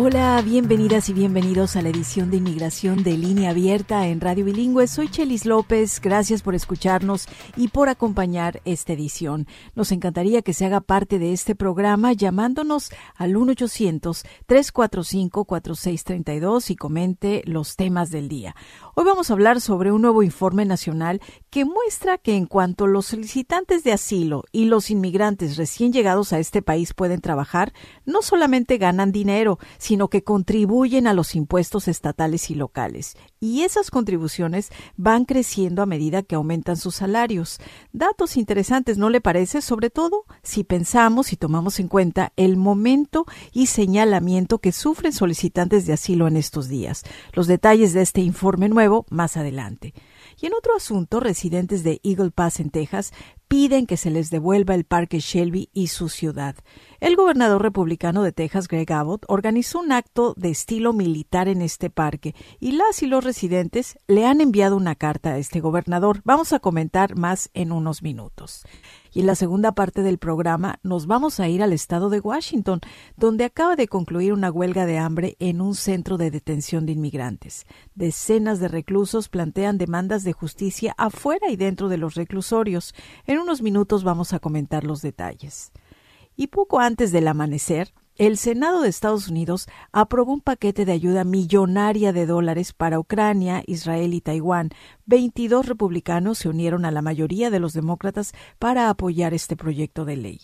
Hola, bienvenidas y bienvenidos a la edición de Inmigración de Línea Abierta en Radio Bilingüe. Soy Chelis López, gracias por escucharnos y por acompañar esta edición. Nos encantaría que se haga parte de este programa llamándonos al 1-800-345-4632 y comente los temas del día. Hoy vamos a hablar sobre un nuevo informe nacional que muestra que en cuanto los solicitantes de asilo y los inmigrantes recién llegados a este país pueden trabajar, no solamente ganan dinero, sino que contribuyen a los impuestos estatales y locales. Y esas contribuciones van creciendo a medida que aumentan sus salarios. Datos interesantes, ¿no le parece? Sobre todo si pensamos y tomamos en cuenta el momento y señalamiento que sufren solicitantes de asilo en estos días. Los detalles de este informe nuevo más adelante. Y en otro asunto, residentes de Eagle Pass en Texas piden que se les devuelva el Parque Shelby y su ciudad. El gobernador republicano de Texas, Greg Abbott, organizó un acto de estilo militar en este parque y las y los residentes le han enviado una carta a este gobernador. Vamos a comentar más en unos minutos. Y en la segunda parte del programa nos vamos a ir al estado de Washington, donde acaba de concluir una huelga de hambre en un centro de detención de inmigrantes. Decenas de reclusos plantean demandas de justicia afuera y dentro de los reclusorios. En unos minutos vamos a comentar los detalles. Y poco antes del amanecer, el Senado de Estados Unidos aprobó un paquete de ayuda millonaria de dólares para Ucrania, Israel y Taiwán. 22 republicanos se unieron a la mayoría de los demócratas para apoyar este proyecto de ley.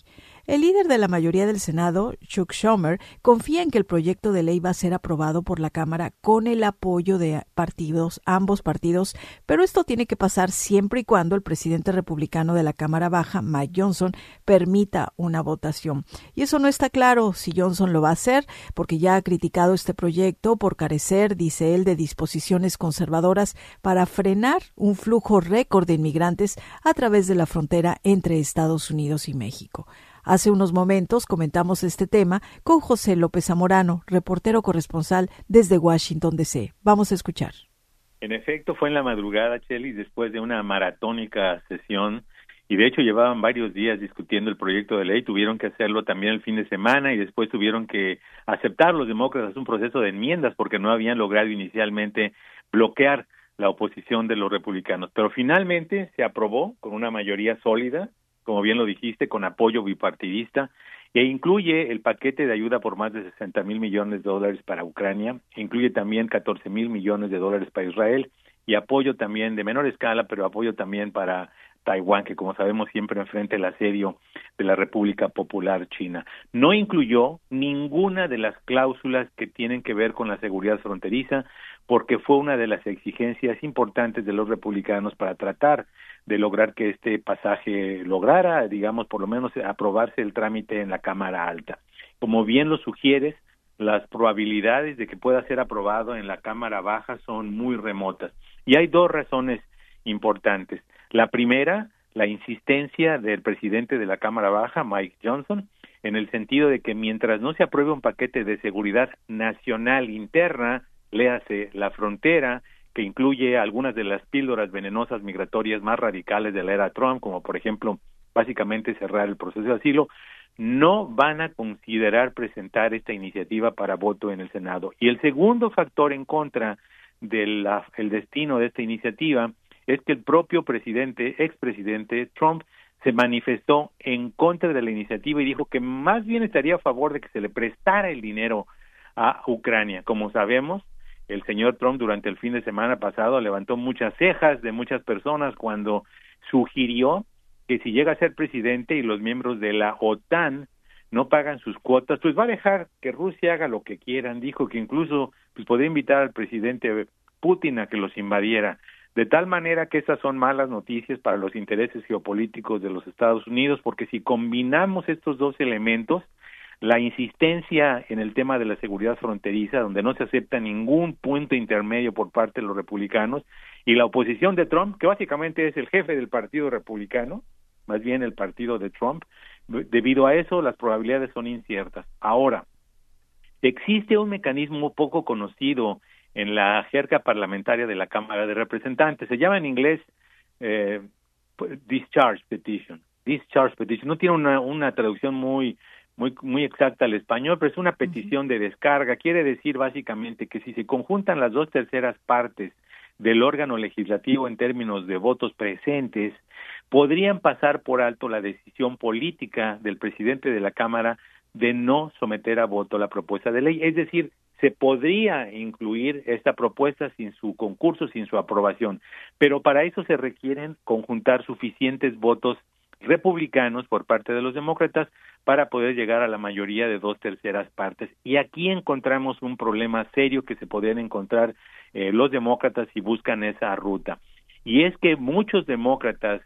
El líder de la mayoría del Senado, Chuck Schumer, confía en que el proyecto de ley va a ser aprobado por la Cámara con el apoyo de partidos, ambos partidos, pero esto tiene que pasar siempre y cuando el presidente republicano de la Cámara Baja, Mike Johnson, permita una votación. Y eso no está claro si Johnson lo va a hacer, porque ya ha criticado este proyecto por carecer, dice él, de disposiciones conservadoras para frenar un flujo récord de inmigrantes a través de la frontera entre Estados Unidos y México. Hace unos momentos comentamos este tema con José López Zamorano, reportero corresponsal desde Washington, D.C. Vamos a escuchar. En efecto, fue en la madrugada, Chely, después de una maratónica sesión, y de hecho llevaban varios días discutiendo el proyecto de ley, tuvieron que hacerlo también el fin de semana y después tuvieron que aceptar los demócratas un proceso de enmiendas porque no habían logrado inicialmente bloquear la oposición de los republicanos. Pero finalmente se aprobó con una mayoría sólida, como bien lo dijiste, con apoyo bipartidista, e incluye el paquete de ayuda por más de 60 mil millones de dólares para Ucrania, incluye también 14 mil millones de dólares para Israel y apoyo también de menor escala, pero apoyo también para Taiwán, que como sabemos siempre enfrenta el asedio de la República Popular China. No incluyó ninguna de las cláusulas que tienen que ver con la seguridad fronteriza, porque fue una de las exigencias importantes de los republicanos para tratar de lograr que este pasaje lograra, digamos, por lo menos aprobarse el trámite en la Cámara Alta. Como bien lo sugieres, las probabilidades de que pueda ser aprobado en la Cámara Baja son muy remotas. Y hay dos razones importantes. La primera, la insistencia del presidente de la Cámara Baja, Mike Johnson, en el sentido de que mientras no se apruebe un paquete de seguridad nacional interna, léase la frontera, que incluye algunas de las píldoras venenosas migratorias más radicales de la era Trump, como por ejemplo básicamente cerrar el proceso de asilo, no van a considerar presentar esta iniciativa para voto en el Senado. Y el segundo factor en contra del el destino de esta iniciativa es que el propio presidente, expresidente Trump, se manifestó en contra de la iniciativa y dijo que más bien estaría a favor de que se le prestara el dinero a Ucrania. Como sabemos, el señor Trump durante el fin de semana pasado levantó muchas cejas de muchas personas cuando sugirió que si llega a ser presidente y los miembros de la OTAN no pagan sus cuotas, pues va a dejar que Rusia haga lo que quieran. Dijo que incluso pues podría invitar al presidente Putin a que los invadiera. De tal manera que estas son malas noticias para los intereses geopolíticos de los Estados Unidos, porque si combinamos estos dos elementos, la insistencia en el tema de la seguridad fronteriza, donde no se acepta ningún punto intermedio por parte de los republicanos, y la oposición de Trump, que básicamente es el jefe del Partido Republicano, más bien el partido de Trump, debido a eso las probabilidades son inciertas. Ahora, existe un mecanismo poco conocido en la jerga parlamentaria de la Cámara de Representantes, se llama en inglés eh, discharge petition, discharge petition, no tiene una, una traducción muy muy, muy exacta al español, pero es una petición de descarga. Quiere decir básicamente que si se conjuntan las dos terceras partes del órgano legislativo en términos de votos presentes, podrían pasar por alto la decisión política del presidente de la Cámara de no someter a voto la propuesta de ley. Es decir, se podría incluir esta propuesta sin su concurso, sin su aprobación, pero para eso se requieren conjuntar suficientes votos republicanos por parte de los demócratas para poder llegar a la mayoría de dos terceras partes. Y aquí encontramos un problema serio que se podrían encontrar eh, los demócratas si buscan esa ruta. Y es que muchos demócratas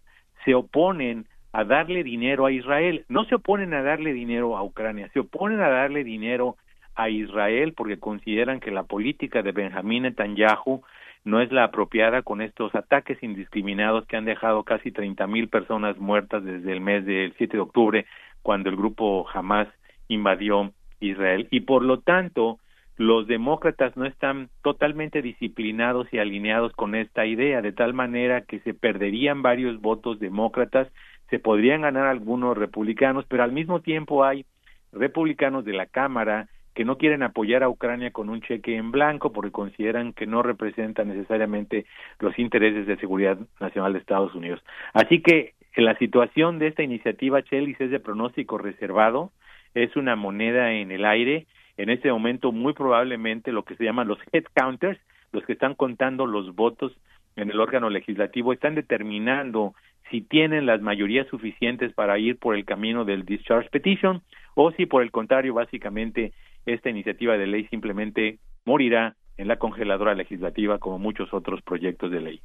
se oponen a darle dinero a Israel. No se oponen a darle dinero a Ucrania, se oponen a darle dinero a Israel porque consideran que la política de Benjamín Netanyahu no es la apropiada con estos ataques indiscriminados que han dejado casi treinta mil personas muertas desde el mes del 7 de octubre, cuando el grupo Hamas invadió Israel. Y por lo tanto, los demócratas no están totalmente disciplinados y alineados con esta idea, de tal manera que se perderían varios votos demócratas, se podrían ganar algunos republicanos, pero al mismo tiempo hay republicanos de la Cámara que no quieren apoyar a Ucrania con un cheque en blanco porque consideran que no representa necesariamente los intereses de seguridad nacional de Estados Unidos. Así que la situación de esta iniciativa Chelis es de pronóstico reservado, es una moneda en el aire. En este momento, muy probablemente lo que se llaman los head counters, los que están contando los votos en el órgano legislativo, están determinando si tienen las mayorías suficientes para ir por el camino del discharge petition o si por el contrario básicamente esta iniciativa de ley simplemente morirá en la congeladora legislativa como muchos otros proyectos de ley.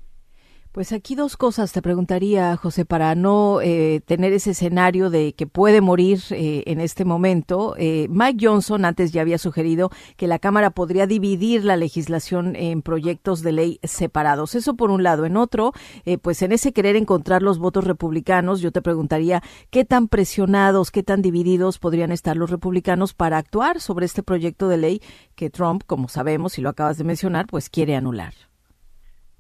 Pues aquí dos cosas te preguntaría, José, para no eh, tener ese escenario de que puede morir eh, en este momento. Eh, Mike Johnson antes ya había sugerido que la Cámara podría dividir la legislación en proyectos de ley separados. Eso por un lado. En otro, pues en ese querer encontrar los votos republicanos, yo te preguntaría qué tan presionados, qué tan divididos podrían estar los republicanos para actuar sobre este proyecto de ley que Trump, como sabemos y lo acabas de mencionar, pues quiere anular.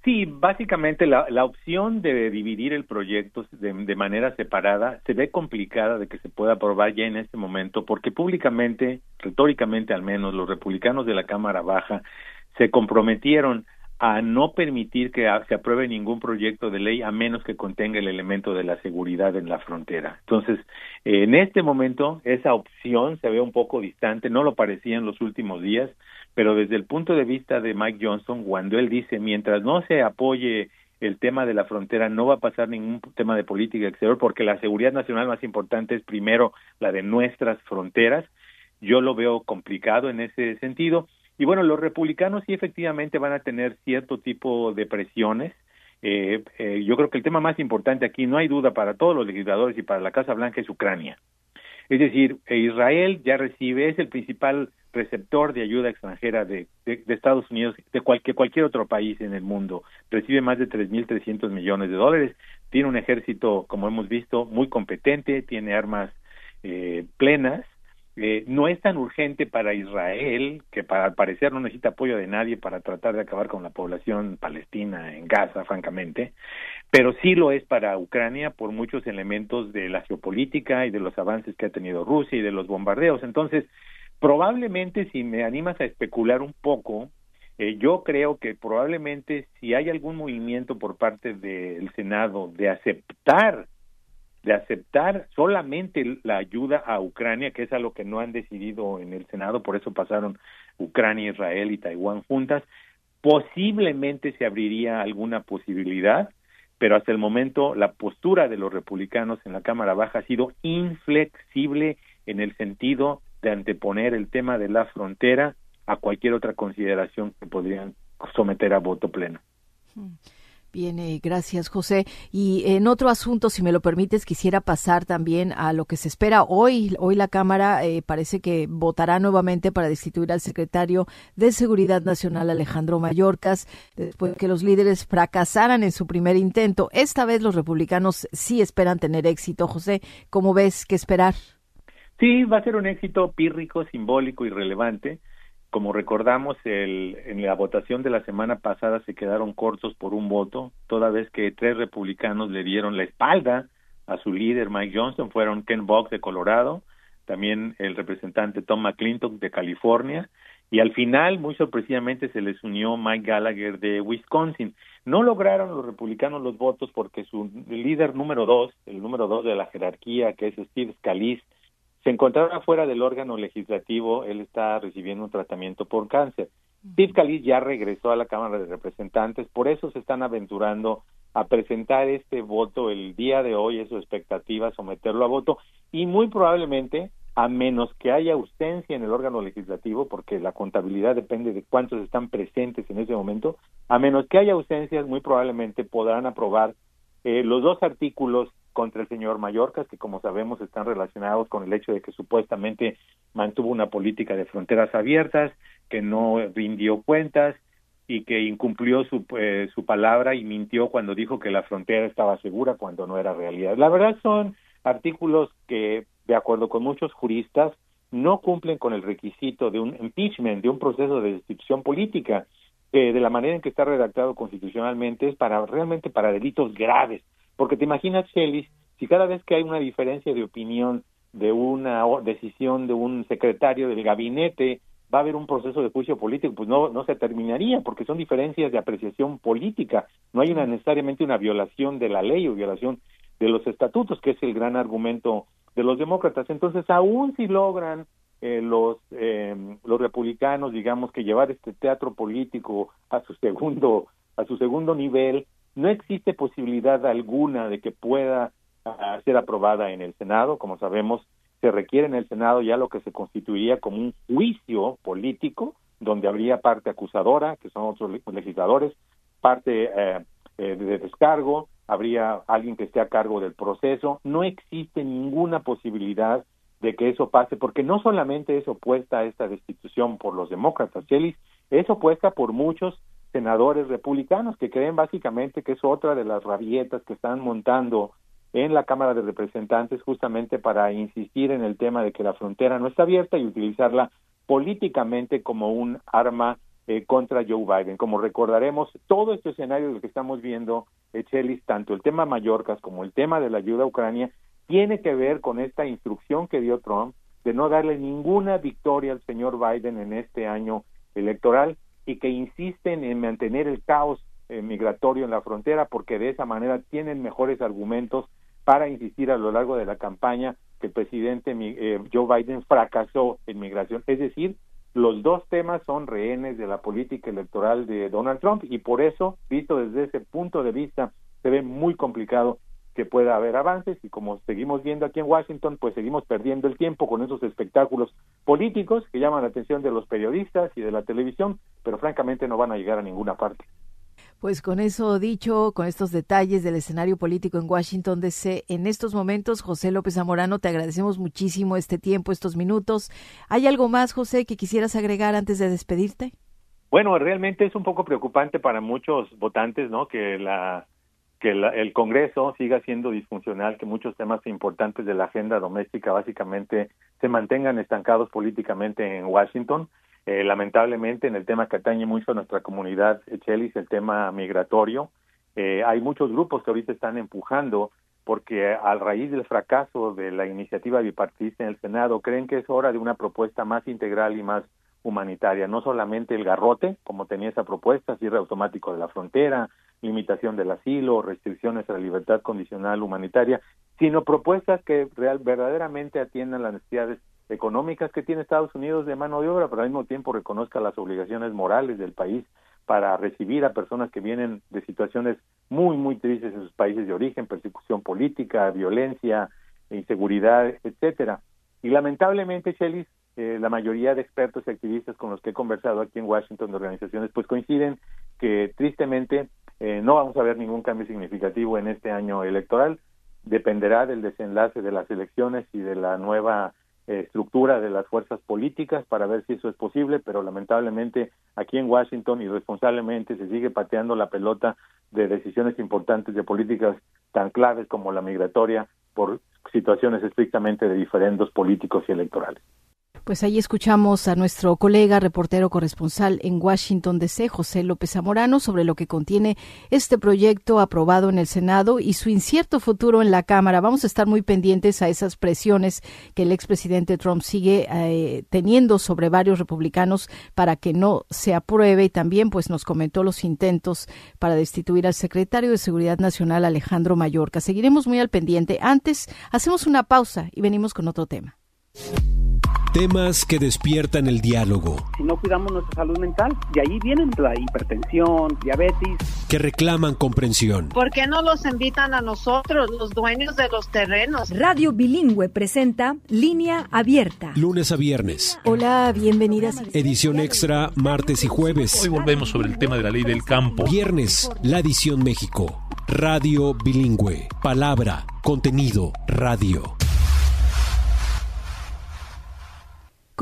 Sí, básicamente la, la opción de dividir el proyecto de, de, manera separada se ve complicada de que se pueda aprobar ya en este momento porque públicamente, retóricamente al menos, los republicanos de la Cámara Baja se comprometieron a no permitir que se apruebe ningún proyecto de ley a menos que contenga el elemento de la seguridad en la frontera. Entonces, en este momento esa opción se ve un poco distante, no lo parecía en los últimos días, pero desde el punto de vista de Mike Johnson, cuando él dice, mientras no se apoye el tema de la frontera, no va a pasar ningún tema de política exterior, porque la seguridad nacional más importante es primero la de nuestras fronteras, yo lo veo complicado en ese sentido. Y bueno, los republicanos sí efectivamente van a tener cierto tipo de presiones. Eh, eh, yo creo que el tema más importante aquí, no hay duda para todos los legisladores y para la Casa Blanca, es Ucrania. Es decir, Israel ya recibe, es el principal receptor de ayuda extranjera de, de, Estados Unidos, de cualquier, cualquier otro país en el mundo. Recibe más de 3.300 millones de dólares. Tiene un ejército, como hemos visto, muy competente, tiene armas eh, plenas. Eh, no es tan urgente para Israel, que para al parecer no necesita apoyo de nadie para tratar de acabar con la población palestina en Gaza, francamente, pero sí lo es para Ucrania por muchos elementos de la geopolítica y de los avances que ha tenido Rusia y de los bombardeos. Entonces, Probablemente, si me animas a especular un poco, eh, yo creo que probablemente si hay algún movimiento por parte del Senado de aceptar de aceptar solamente la ayuda a Ucrania, que es algo que no han decidido en el Senado, por eso pasaron Ucrania, Israel y Taiwán juntas, posiblemente se abriría alguna posibilidad, pero hasta el momento la postura de los republicanos en la Cámara Baja ha sido inflexible en el sentido de anteponer el tema de la frontera a cualquier otra consideración que podrían someter a voto pleno. Bien, eh, gracias José. Y en otro asunto, si me lo permites, quisiera pasar también a lo que se espera hoy. Hoy la Cámara eh, parece que votará nuevamente para destituir al secretario de Seguridad Nacional, Alejandro Mayorkas, después de que los líderes fracasaran en su primer intento. Esta vez los republicanos sí esperan tener éxito. José, ¿cómo ves qué esperar? Sí, va a ser un éxito pírrico, simbólico y relevante como recordamos, el, en la votación de la semana pasada se quedaron cortos por un voto, toda vez que tres republicanos le dieron la espalda a su líder Mike Johnson, fueron Ken Box de Colorado, también el representante Tom McClintock de California, y al final, muy sorpresivamente, se les unió Mike Gallagher de Wisconsin. No lograron los republicanos los votos porque su líder número dos, el número dos de la jerarquía, que es Steve Scalise, se encontraba fuera del órgano legislativo, él está recibiendo un tratamiento por cáncer. Steve Scalise ya regresó a la Cámara de Representantes, por eso se están aventurando a presentar este voto el día de hoy, es su expectativa someterlo a voto y muy probablemente, a menos que haya ausencia en el órgano legislativo, porque la contabilidad depende de cuántos están presentes en ese momento, a menos que haya ausencias, muy probablemente podrán aprobar eh, los dos artículos contra el señor Mallorcas, que como sabemos están relacionados con el hecho de que supuestamente mantuvo una política de fronteras abiertas, que no rindió cuentas y que incumplió su, eh, su palabra y mintió cuando dijo que la frontera estaba segura cuando no era realidad. La verdad son artículos que, de acuerdo con muchos juristas, no cumplen con el requisito de un impeachment, de un proceso de destitución política, de la manera en que está redactado constitucionalmente es para realmente para delitos graves porque te imaginas, Shelis, si cada vez que hay una diferencia de opinión de una decisión de un secretario del gabinete va a haber un proceso de juicio político, pues no, no se terminaría, porque son diferencias de apreciación política, no hay una, necesariamente una violación de la ley o violación de los estatutos, que es el gran argumento de los demócratas. Entonces, aún si logran eh, los eh, los republicanos, digamos que llevar este teatro político a su segundo a su segundo nivel, no existe posibilidad alguna de que pueda ah, ser aprobada en el Senado. Como sabemos, se requiere en el Senado ya lo que se constituiría como un juicio político, donde habría parte acusadora, que son otros legisladores, parte eh, eh, de descargo, habría alguien que esté a cargo del proceso. No existe ninguna posibilidad de que eso pase, porque no solamente es opuesta a esta destitución por los demócratas, Chelis, es opuesta por muchos senadores republicanos que creen básicamente que es otra de las rabietas que están montando en la Cámara de Representantes justamente para insistir en el tema de que la frontera no está abierta y utilizarla políticamente como un arma eh, contra Joe Biden. Como recordaremos, todo este escenario que estamos viendo, Echelis, tanto el tema Mallorcas como el tema de la ayuda a Ucrania, tiene que ver con esta instrucción que dio Trump de no darle ninguna victoria al señor Biden en este año electoral y que insisten en mantener el caos eh, migratorio en la frontera porque de esa manera tienen mejores argumentos para insistir a lo largo de la campaña que el presidente eh, Joe Biden fracasó en migración. Es decir, los dos temas son rehenes de la política electoral de Donald Trump y por eso, visto desde ese punto de vista, se ve muy complicado que pueda haber avances y como seguimos viendo aquí en Washington, pues seguimos perdiendo el tiempo con esos espectáculos políticos que llaman la atención de los periodistas y de la televisión, pero francamente no van a llegar a ninguna parte. Pues con eso dicho, con estos detalles del escenario político en Washington DC, en estos momentos, José López Zamorano, te agradecemos muchísimo este tiempo, estos minutos. ¿Hay algo más, José, que quisieras agregar antes de despedirte? Bueno, realmente es un poco preocupante para muchos votantes, ¿no? Que la que el Congreso siga siendo disfuncional, que muchos temas importantes de la agenda doméstica básicamente se mantengan estancados políticamente en Washington. Eh, lamentablemente, en el tema que atañe mucho a nuestra comunidad, Chelis, el tema migratorio, eh, hay muchos grupos que ahorita están empujando porque a raíz del fracaso de la iniciativa bipartidista en el Senado, creen que es hora de una propuesta más integral y más humanitaria, no solamente el garrote, como tenía esa propuesta, cierre automático de la frontera, limitación del asilo, restricciones a la libertad condicional humanitaria, sino propuestas que real, verdaderamente atiendan las necesidades económicas que tiene Estados Unidos de mano de obra, pero al mismo tiempo reconozca las obligaciones morales del país para recibir a personas que vienen de situaciones muy, muy tristes en sus países de origen, persecución política, violencia, inseguridad, etcétera. Y lamentablemente, Chelis, eh, la mayoría de expertos y activistas con los que he conversado aquí en Washington de organizaciones, pues coinciden que tristemente eh, no vamos a ver ningún cambio significativo en este año electoral. Dependerá del desenlace de las elecciones y de la nueva eh, estructura de las fuerzas políticas para ver si eso es posible, pero lamentablemente aquí en Washington irresponsablemente se sigue pateando la pelota de decisiones importantes de políticas tan claves como la migratoria por situaciones estrictamente de diferendos políticos y electorales. Pues ahí escuchamos a nuestro colega reportero corresponsal en Washington DC, José López Zamorano, sobre lo que contiene este proyecto aprobado en el Senado y su incierto futuro en la Cámara. Vamos a estar muy pendientes a esas presiones que el expresidente Trump sigue eh, teniendo sobre varios republicanos para que no se apruebe y también pues nos comentó los intentos para destituir al secretario de Seguridad Nacional Alejandro Mayorca. Seguiremos muy al pendiente. Antes hacemos una pausa y venimos con otro tema. Temas que despiertan el diálogo. Si no cuidamos nuestra salud mental, de ahí vienen la hipertensión, diabetes. Que reclaman comprensión. ¿Por qué no los invitan a nosotros, los dueños de los terrenos? Radio Bilingüe presenta Línea Abierta. Lunes a viernes. Hola, bienvenidas. Edición extra martes y jueves. Hoy volvemos sobre el tema de la ley del campo. Viernes, la edición México. Radio Bilingüe. Palabra, contenido, radio.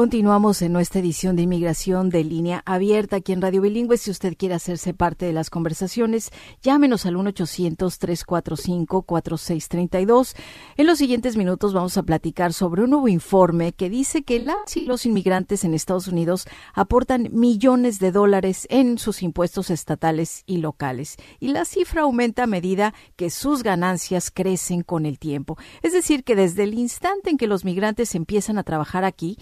Continuamos en nuestra edición de inmigración de línea abierta aquí en Radio Bilingüe. Si usted quiere hacerse parte de las conversaciones, llámenos al 1-800-345-4632. En los siguientes minutos vamos a platicar sobre un nuevo informe que dice que las y los inmigrantes en Estados Unidos aportan millones de dólares en sus impuestos estatales y locales. Y la cifra aumenta a medida que sus ganancias crecen con el tiempo. Es decir, que desde el instante en que los migrantes empiezan a trabajar aquí,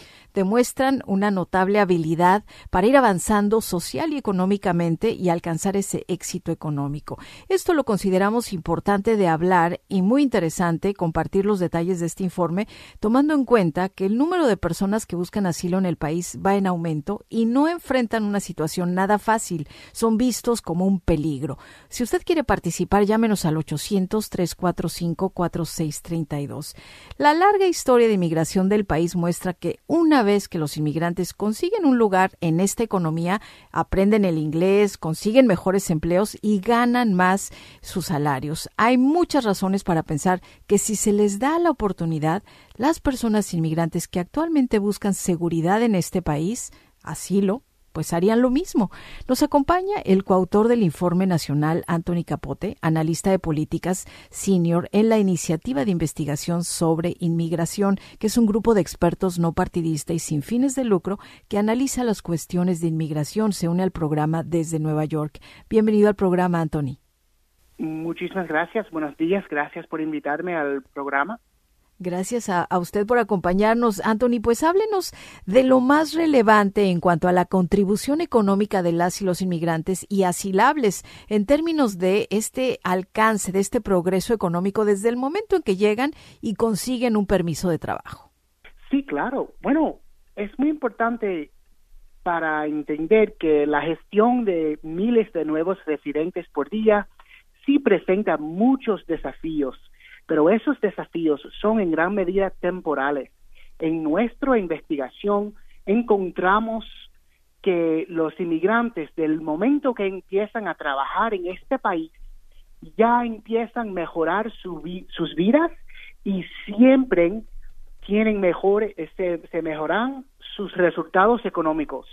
demuestran una notable habilidad para ir avanzando social y económicamente y alcanzar ese éxito económico. Esto lo consideramos importante de hablar y muy interesante compartir los detalles de este informe, tomando en cuenta que el número de personas que buscan asilo en el país va en aumento y no enfrentan una situación nada fácil, son vistos como un peligro. Si usted quiere participar, llámenos al 800-345-4632. La larga historia de inmigración del país muestra que una vez vez que los inmigrantes consiguen un lugar en esta economía, aprenden el inglés, consiguen mejores empleos y ganan más sus salarios. Hay muchas razones para pensar que si se les da la oportunidad, las personas inmigrantes que actualmente buscan seguridad en este país, asilo, pues harían lo mismo. Nos acompaña el coautor del informe nacional, Anthony Capote, analista de políticas senior en la iniciativa de investigación sobre inmigración, que es un grupo de expertos no partidista y sin fines de lucro que analiza las cuestiones de inmigración. Se une al programa desde Nueva York. Bienvenido al programa, Anthony. Muchísimas gracias. Buenos días. Gracias por invitarme al programa. Gracias a, usted por acompañarnos, Anthony. Pues háblenos de lo más relevante en cuanto a la contribución económica de las y los inmigrantes y asilables en términos de este alcance, de este progreso económico desde el momento en que llegan y consiguen un permiso de trabajo. Sí, claro. Bueno, es muy importante para entender que la gestión de miles de nuevos residentes por día sí presenta muchos desafíos pero esos desafíos son en gran medida temporales. En nuestra investigación encontramos que los inmigrantes, del momento que empiezan a trabajar en este país, ya empiezan a mejorar sus vidas y siempre tienen mejor, se, se mejoran sus resultados económicos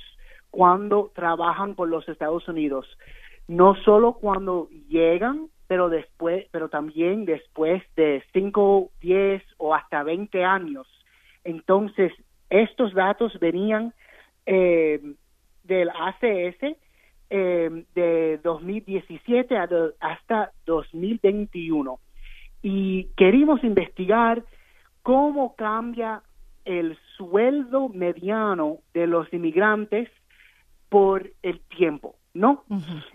cuando trabajan por los Estados Unidos. No solo cuando llegan pero después, pero también después de 5, 10 o hasta 20 años. Entonces, estos datos venían eh, del ACS eh, de 2017 hasta 2021 y queríamos investigar cómo cambia el sueldo mediano de los inmigrantes por el tiempo. ¿No?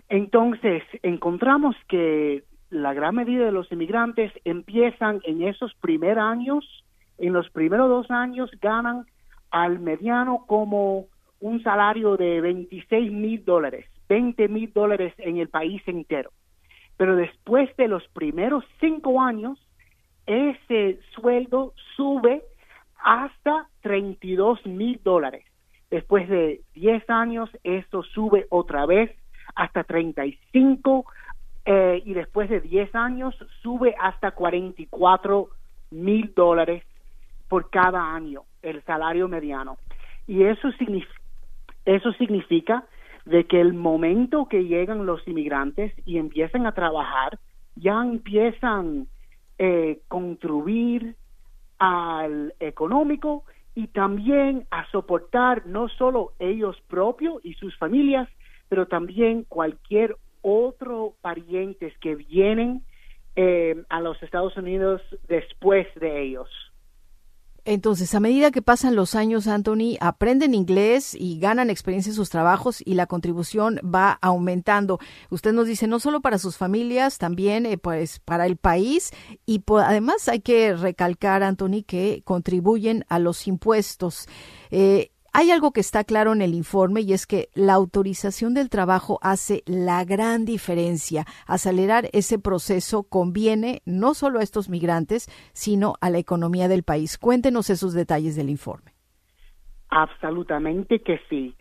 Entonces, encontramos que la gran medida de los inmigrantes empiezan en esos primeros años, en los primeros dos años ganan al mediano como un salario de 26 mil dólares, 20 mil dólares en el país entero. Pero después de los primeros cinco años, ese sueldo sube hasta 32 mil dólares. Después de 10 años, esto sube otra vez hasta 35 eh, y después de 10 años sube hasta 44 mil dólares por cada año el salario mediano. Y eso, eso significa de que el momento que llegan los inmigrantes y empiezan a trabajar, ya empiezan a eh, contribuir al económico y también a soportar no solo ellos propios y sus familias, pero también cualquier otro parientes que vienen eh, a los Estados Unidos después de ellos. Entonces, a medida que pasan los años, Anthony, aprenden inglés y ganan experiencia en sus trabajos y la contribución va aumentando. Usted nos dice, no solo para sus familias, también eh, pues para el país y además hay que recalcar, Anthony, que contribuyen a los impuestos. Eh, hay algo que está claro en el informe y es que la autorización del trabajo hace la gran diferencia. Acelerar ese proceso conviene no solo a estos migrantes, sino a la economía del país. Cuéntenos esos detalles del informe. Absolutamente que sí.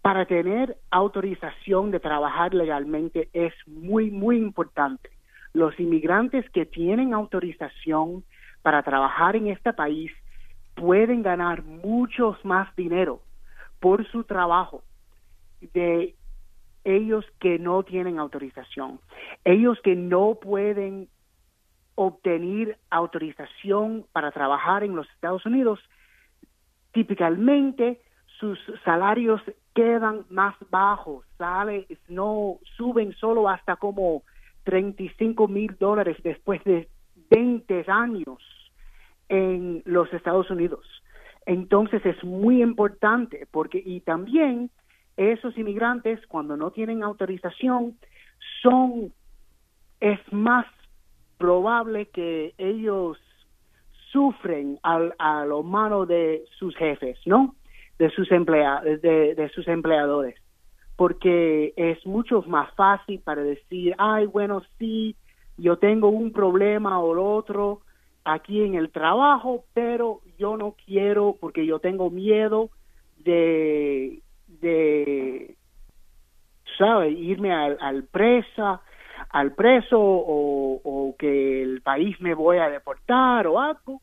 Para tener autorización de trabajar legalmente es muy, muy importante. Los inmigrantes que tienen autorización para trabajar en este país pueden ganar muchos más dinero por su trabajo de ellos que no tienen autorización, ellos que no pueden obtener autorización para trabajar en los Estados Unidos, típicamente sus salarios quedan más bajos, sale, no suben solo hasta como 35 mil dólares después de 20 años en los Estados Unidos. Entonces es muy importante porque y también esos inmigrantes cuando no tienen autorización son es más probable que ellos sufren al, a lo mano de sus jefes, ¿no? De sus empleados, de, de sus empleadores, porque es mucho más fácil para decir, ay, bueno, sí, yo tengo un problema o lo otro, aquí en el trabajo, pero yo no quiero porque yo tengo miedo de, de ¿sabes? Irme al, presa, al preso o, o que el país me voy a deportar o algo.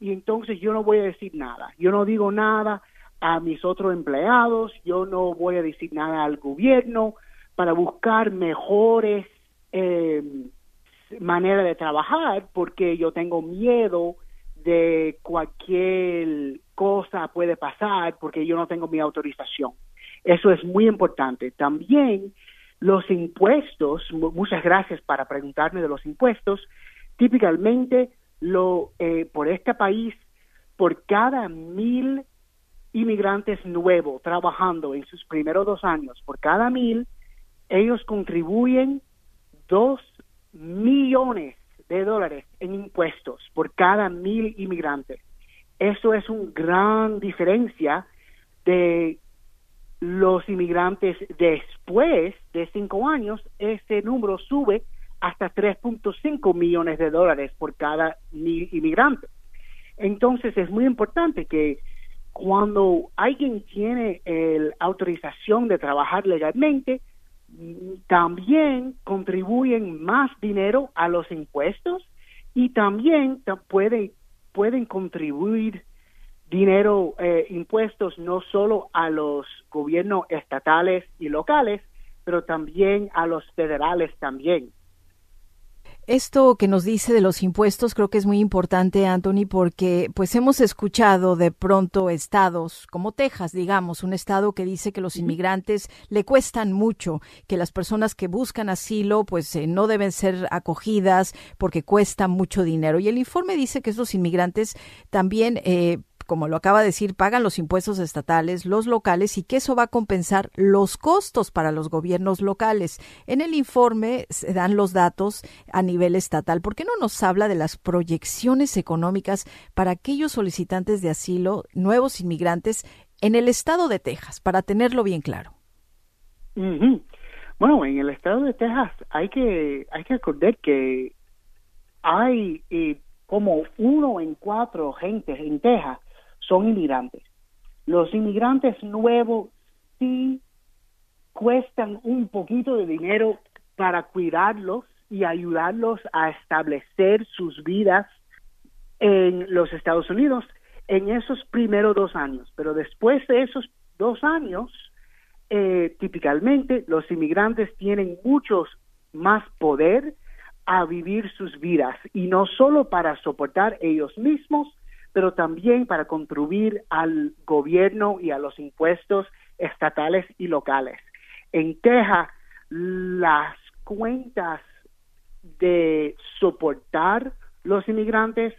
Y entonces yo no voy a decir nada. Yo no digo nada a mis otros empleados, yo no voy a decir nada al gobierno para buscar mejores eh, manera de trabajar porque yo tengo miedo de cualquier cosa puede pasar porque yo no tengo mi autorización. Eso es muy importante. También los impuestos, muchas gracias para preguntarme de los impuestos, típicamente lo eh, por este país, por cada mil inmigrantes nuevos trabajando en sus primeros dos años, por cada mil, ellos contribuyen dos millones de dólares en impuestos por cada mil inmigrantes. Eso es una gran diferencia de los inmigrantes después de cinco años, ese número sube hasta 3.5 millones de dólares por cada mil inmigrantes. Entonces es muy importante que cuando alguien tiene la autorización de trabajar legalmente, también contribuyen más dinero a los impuestos y también pueden, pueden contribuir dinero, eh, impuestos no solo a los gobiernos estatales y locales, pero también a los federales también. Esto que nos dice de los impuestos creo que es muy importante, Anthony, porque pues hemos escuchado de pronto estados como Texas, digamos, un estado que dice que los inmigrantes le cuestan mucho, que las personas que buscan asilo pues eh, no deben ser acogidas porque cuesta mucho dinero. Y el informe dice que esos inmigrantes también eh, como lo acaba de decir, pagan los impuestos estatales, los locales y que eso va a compensar los costos para los gobiernos locales. En el informe se dan los datos a nivel estatal. ¿Por qué no nos habla de las proyecciones económicas para aquellos solicitantes de asilo, nuevos inmigrantes en el estado de Texas, para tenerlo bien claro? Bueno, en el estado de Texas hay que hay que acordar que hay eh, como uno en cuatro gentes en Texas son inmigrantes. Los inmigrantes nuevos sí cuestan un poquito de dinero para cuidarlos y ayudarlos a establecer sus vidas en los Estados Unidos en esos primeros dos años. Pero después de esos dos años, eh, típicamente los inmigrantes tienen muchos más poder a vivir sus vidas y no solo para soportar ellos mismos, pero también para contribuir al gobierno y a los impuestos estatales y locales. En Texas, las cuentas de soportar los inmigrantes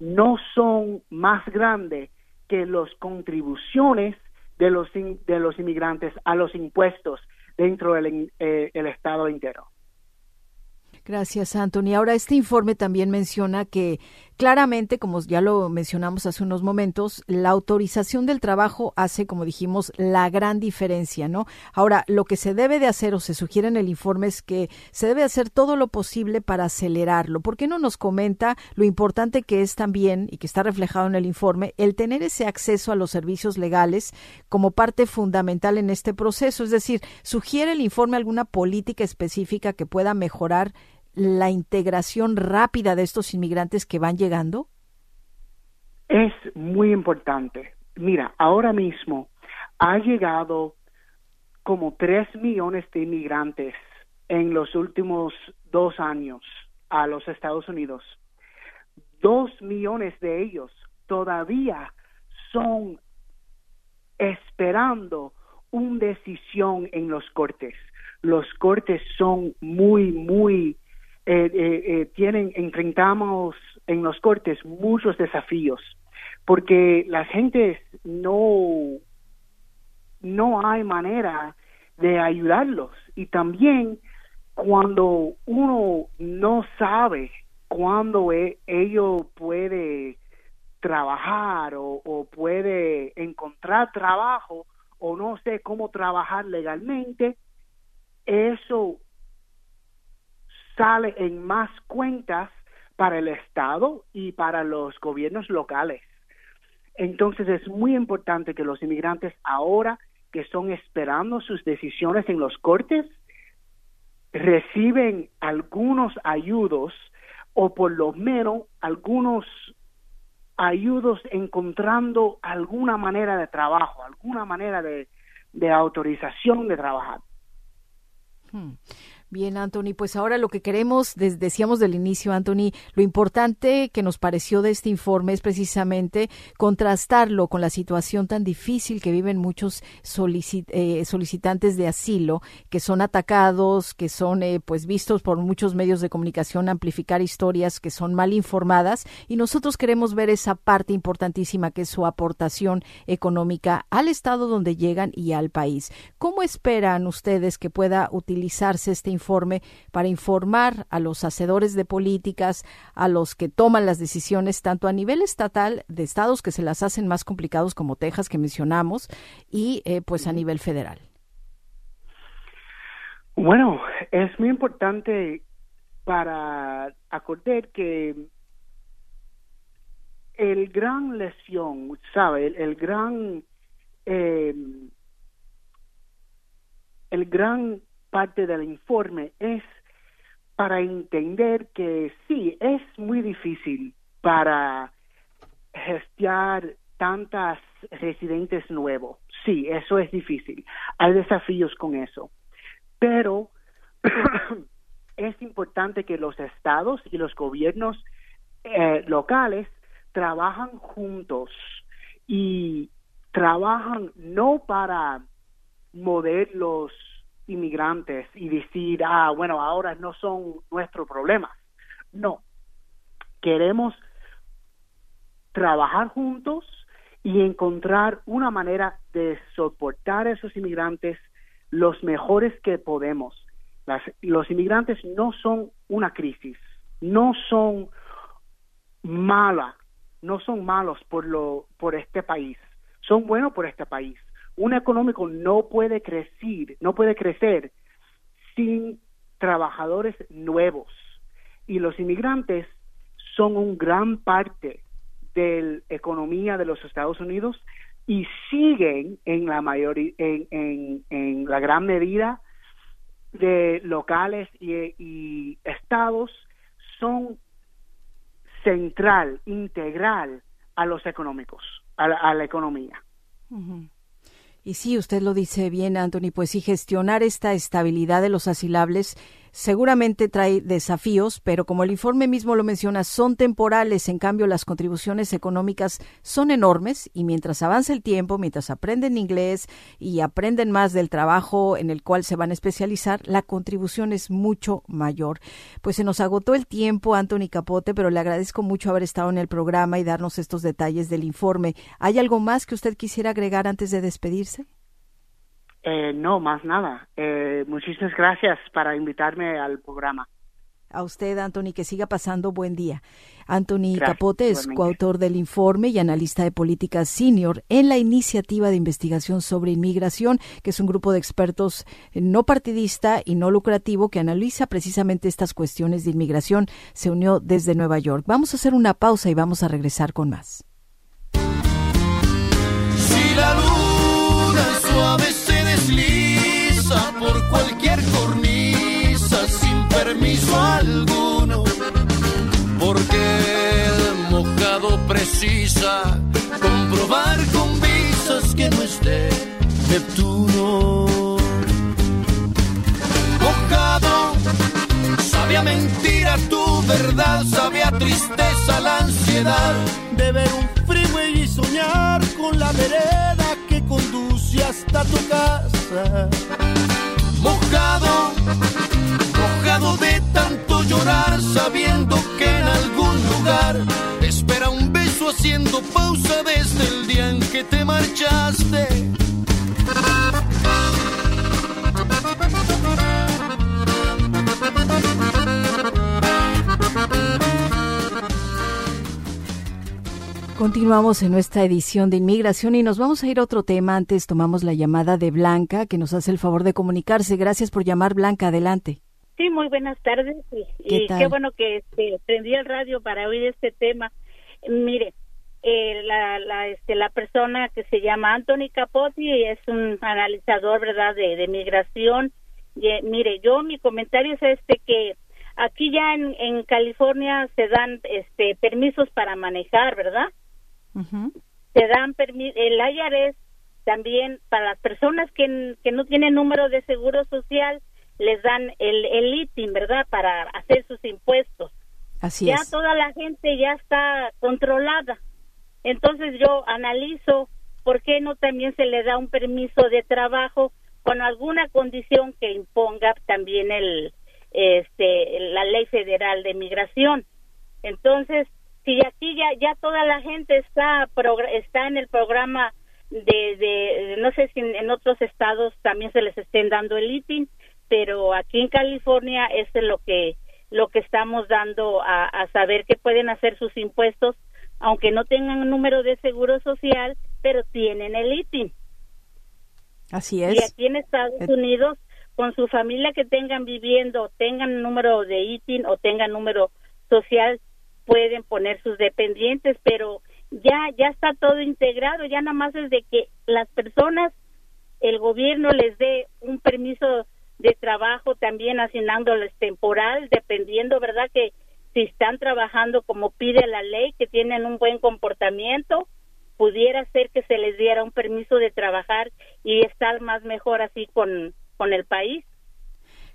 no son más grandes que las contribuciones de los, de los inmigrantes a los impuestos dentro del eh, estado entero. Gracias, Anthony. Ahora, este informe también menciona que claramente, como ya lo mencionamos hace unos momentos, la autorización del trabajo hace, como dijimos, la gran diferencia, ¿no? Ahora, lo que se debe de hacer o se sugiere en el informe es que se debe hacer todo lo posible para acelerarlo. ¿Por qué no nos comenta lo importante que es también, y que está reflejado en el informe, el tener ese acceso a los servicios legales como parte fundamental en este proceso? Es decir, ¿sugiere el informe alguna política específica que pueda mejorar la integración rápida de estos inmigrantes que van llegando? Es muy importante. Mira, ahora mismo ha llegado como tres millones de inmigrantes en los últimos dos años a los Estados Unidos. Dos millones de ellos todavía son esperando una decisión en los cortes. Los cortes son muy, muy tienen, enfrentamos en los cortes muchos desafíos, porque la gente no, no hay manera de ayudarlos. Y también cuando uno no sabe cuándo e, ello puede trabajar o, o, puede encontrar trabajo o no sé cómo trabajar legalmente, eso sale en más cuentas para el Estado y para los gobiernos locales. Entonces es muy importante que los inmigrantes ahora que están esperando sus decisiones en los cortes reciben algunos ayudos o por lo menos algunos ayudos encontrando alguna manera de trabajo, alguna manera de, de autorización de trabajar. Hmm. Bien, Anthony, pues ahora lo que queremos, decíamos del inicio, Anthony, lo importante que nos pareció de este informe es precisamente contrastarlo con la situación tan difícil que viven muchos eh, solicitantes de asilo, que son atacados, que son eh, pues vistos por muchos medios de comunicación, amplificar historias que son mal informadas, y nosotros queremos ver esa parte importantísima que es su aportación económica al estado donde llegan y al país. ¿Cómo esperan ustedes que pueda utilizarse este informe? Informe para informar a los hacedores de políticas, a los que toman las decisiones, tanto a nivel estatal, de estados que se las hacen más complicados como Texas, que mencionamos, y eh, pues a nivel federal. Bueno, es muy importante para acordar que el gran lesión, ¿sabe? El, gran eh, el gran parte del informe es para entender que sí, es muy difícil para gestionar tantas residentes nuevos. Sí, eso es difícil. Hay desafíos con eso. Pero es importante que los estados y los gobiernos eh, locales trabajan juntos y trabajan no para mover los inmigrantes y decir, ah, bueno, ahora no son nuestro problema. No, queremos trabajar juntos y encontrar una manera de soportar a esos inmigrantes los mejores que podemos. Las, los inmigrantes no son una crisis, no son malas, no son malos por, lo, por este país, son buenos por este país un económico no puede crecer, no puede crecer sin trabajadores nuevos. Y los inmigrantes son un gran parte de la economía de los Estados Unidos, y siguen en la mayoría, en, en, en la gran medida de locales y, estados son central, integral a los económicos, a la, economía. Y sí, usted lo dice bien, Anthony, pues sí, gestionar esta estabilidad de los asilables seguramente trae desafíos, pero como el informe mismo lo menciona, son temporales. En cambio, las contribuciones económicas son enormes y mientras avanza el tiempo, mientras aprenden inglés y aprenden más del trabajo en el cual se van a especializar, la contribución es mucho mayor. Pues se nos agotó el tiempo, Anthony Capote, pero le agradezco mucho haber estado en el programa y darnos estos detalles del informe. ¿Hay algo más que usted quisiera agregar antes de despedirse? Eh, no, más nada. Eh, muchísimas gracias para invitarme al programa. A usted, Anthony, que siga pasando buen día. Anthony Capote es coautor del informe y analista de políticas senior en la iniciativa de investigación sobre inmigración, que es un grupo de expertos no partidista y no lucrativo que analiza precisamente estas cuestiones de inmigración. Se unió desde Nueva York. Vamos a hacer una pausa y vamos a regresar con más. Si la luna permiso alguno, porque el mojado precisa comprobar con visas que no esté Neptuno. Mojado, sabía mentira tu verdad, sabía tristeza la ansiedad de ver un freeway y soñar con la vereda conduce hasta tu casa. Mojado, de tanto llorar, sabiendo que en algún lugar espera un beso haciendo pausa desde el día en que te marchaste. Continuamos en nuestra edición de inmigración y nos vamos a ir a otro tema. Antes tomamos la llamada de Blanca, que nos hace el favor de comunicarse. Gracias por llamar, Blanca. Adelante. Sí, muy buenas tardes. Y ¿Qué, bueno que este, prendí el radio para oír este tema. Mire, eh, la, la, este, la persona que se llama Anthony Capote es un analizador, ¿verdad?, de, de migración. Y, eh, mire, yo mi comentario es este que aquí ya en, en California se dan este permisos para manejar, ¿verdad? Se dan el IRS también para las personas que, que no tienen número de seguro social les dan el, el ITIN, ¿verdad? Para hacer sus impuestos. Así ya toda la gente ya está controlada. Entonces yo analizo por qué no también se le da un permiso de trabajo con alguna condición que imponga también el este la ley federal de migración. Entonces, si aquí ya ya toda la gente está está en el programa de, de no sé si en, otros estados también se les estén dando el ITIN, pero aquí en California es lo que lo que estamos dando a, a saber que pueden hacer sus impuestos aunque no tengan número de seguro social, pero tienen el ITIN. Así es. Y aquí en Estados Unidos, con su familia que tengan viviendo, tengan número de ITIN o tengan número social, pueden poner sus dependientes, pero ya ya está todo integrado, ya nada más es de que las personas el gobierno les dé un permiso de trabajo también asignándoles temporal, dependiendo, ¿verdad? Que si están trabajando como pide la ley, que tienen un buen comportamiento, pudiera ser que se les diera un permiso de trabajar y estar más mejor así con, con el país.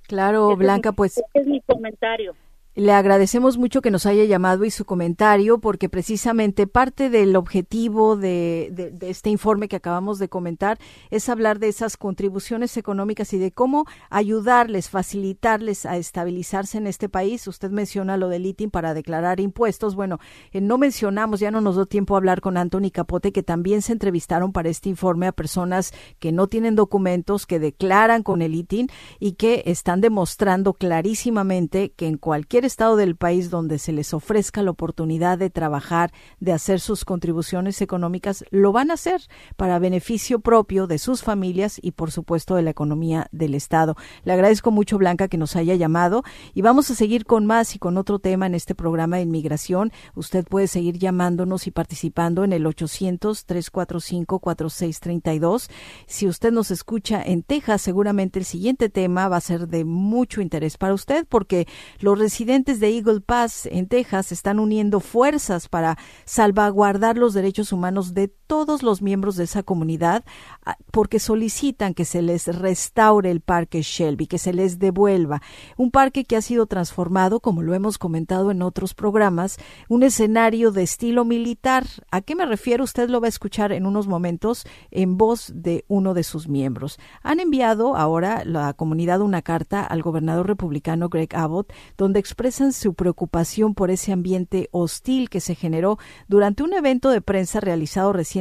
Claro, Blanca, pues. es mi comentario. Le agradecemos mucho que nos haya llamado y su comentario, porque precisamente parte del objetivo de, este informe que acabamos de comentar es hablar de esas contribuciones económicas y de cómo ayudarles, facilitarles a estabilizarse en este país. Usted menciona lo del ITIN para declarar impuestos. Bueno, eh, no mencionamos, ya no nos dio tiempo a hablar con Anthony Capote, que también se entrevistaron para este informe a personas que no tienen documentos, que declaran con el ITIN y que están demostrando clarísimamente que en cualquier estado del país donde se les ofrezca la oportunidad de trabajar, de hacer sus contribuciones económicas, lo van a hacer para beneficio propio de sus familias y por supuesto de la economía del estado. Le agradezco mucho Blanca que nos haya llamado y vamos a seguir con más y con otro tema en este programa de inmigración. Usted puede seguir llamándonos y participando en el 800 345 4632. Si usted nos escucha en Texas, seguramente el siguiente tema va a ser de mucho interés para usted porque los residentes de Eagle Pass en Texas están uniendo fuerzas para salvaguardar los derechos humanos de todos los miembros de esa comunidad ah, porque solicitan que se les restaure el parque Shelby, que se les devuelva. Un parque que ha sido transformado, como lo hemos comentado en otros programas, un escenario de estilo militar. ¿A qué me refiero? Usted lo va a escuchar en unos momentos en voz de uno de sus miembros. Han enviado ahora la comunidad una carta al gobernador republicano Greg Abbott, donde expresan su preocupación por ese ambiente hostil que se generó durante un evento de prensa realizado recientemente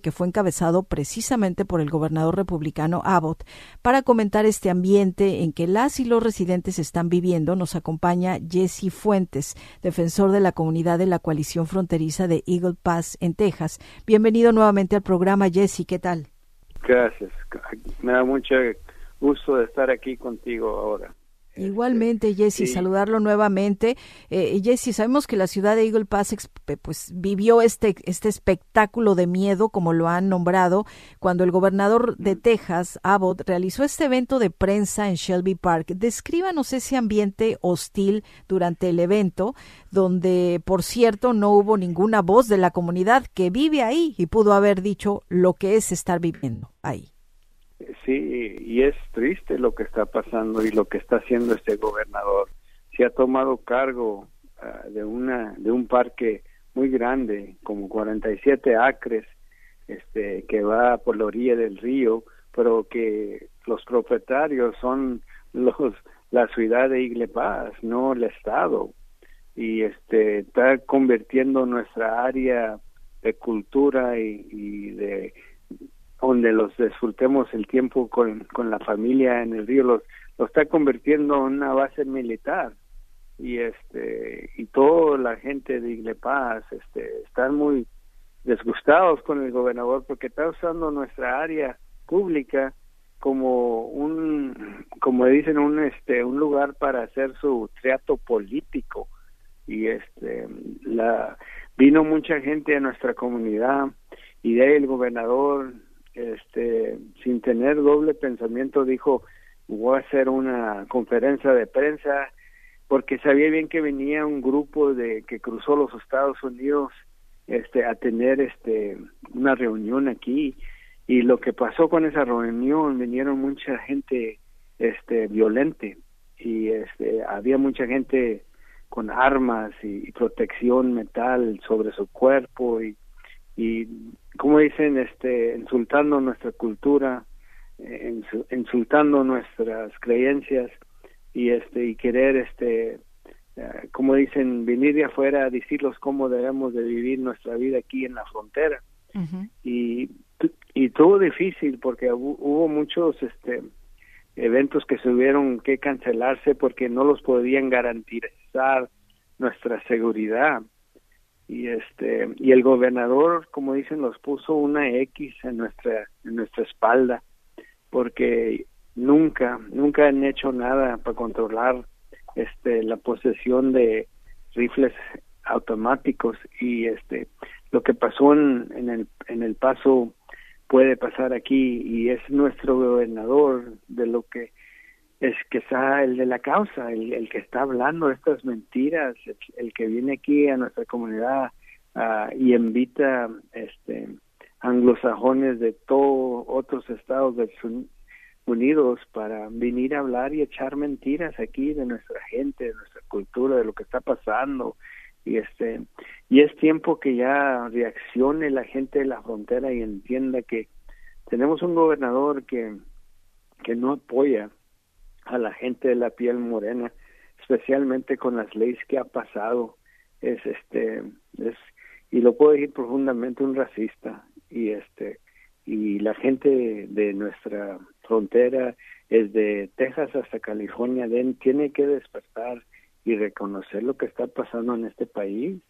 que fue encabezado precisamente por el gobernador republicano Abbott. Para comentar este ambiente en que las y los residentes están viviendo, nos acompaña Jesse Fuentes, defensor de la comunidad de la coalición fronteriza de Eagle Pass en Texas. Bienvenido nuevamente al programa, Jesse. ¿Qué tal? Gracias. Me da mucho gusto de estar aquí contigo ahora. Igualmente, Jesse, saludarlo nuevamente. Eh, Jesse, sabemos que la ciudad de Eagle Pass pues, vivió este, este espectáculo de miedo, como lo han nombrado, cuando el gobernador de Texas, Abbott, realizó este evento de prensa en Shelby Park. Descríbanos ese ambiente hostil durante el evento, donde, por cierto, no hubo ninguna voz de la comunidad que vive ahí y pudo haber dicho lo que es estar viviendo ahí. Sí, y es triste lo que está pasando y lo que está haciendo este gobernador. Se ha tomado cargo ah, de una de un parque muy grande, como 47 acres, este que va por la orilla del río, pero que los propietarios son los la ciudad de Iglepaz, no el estado. Y este está convirtiendo nuestra área de cultura y de donde los disfrutemos el tiempo con, con la familia en el río, los, lo está convirtiendo en una base militar. Y este y toda la gente de Iglepaz este están muy disgustados con el gobernador porque está usando nuestra área pública como un como dicen un este un lugar para hacer su trato político. Y este la vino mucha gente a nuestra comunidad y de ahí el gobernador este, sin tener doble pensamiento, dijo, voy a hacer una conferencia de prensa, porque sabía bien que venía un grupo de que cruzó los Estados Unidos este, a tener este, una reunión aquí, y lo que pasó con esa reunión, vinieron mucha gente este, violente, y este, había mucha gente con armas y protección metal sobre su cuerpo y como dicen este insultando nuestra cultura eh, insultando nuestras creencias y este y querer este eh, como dicen venir de afuera a decirlos cómo debemos de vivir nuestra vida aquí en la frontera. Y y todo difícil porque hubo muchos este eventos que tuvieron que cancelarse porque no los podían garantizar nuestra seguridad y este y el gobernador como dicen los puso una X en nuestra en nuestra espalda porque nunca nunca han hecho nada para controlar este la posesión de rifles automáticos y este lo que pasó en, en el en el paso puede pasar aquí y es nuestro gobernador de lo que es está el de la causa, el, que está hablando estas mentiras, el, que viene aquí a nuestra comunidad uh, y invita este anglosajones de todos otros estados Unidos para venir a hablar y echar mentiras aquí de nuestra gente, de nuestra cultura, de lo que está pasando. Y este y es tiempo que ya reaccione la gente de la frontera y entienda que tenemos un gobernador que que no apoya a la gente de la piel morena, especialmente con las leyes que ha pasado, es este es y lo puedo decir profundamente un racista. Y este y la gente de nuestra frontera es de Texas hasta California tiene que despertar y reconocer lo que está pasando en este país.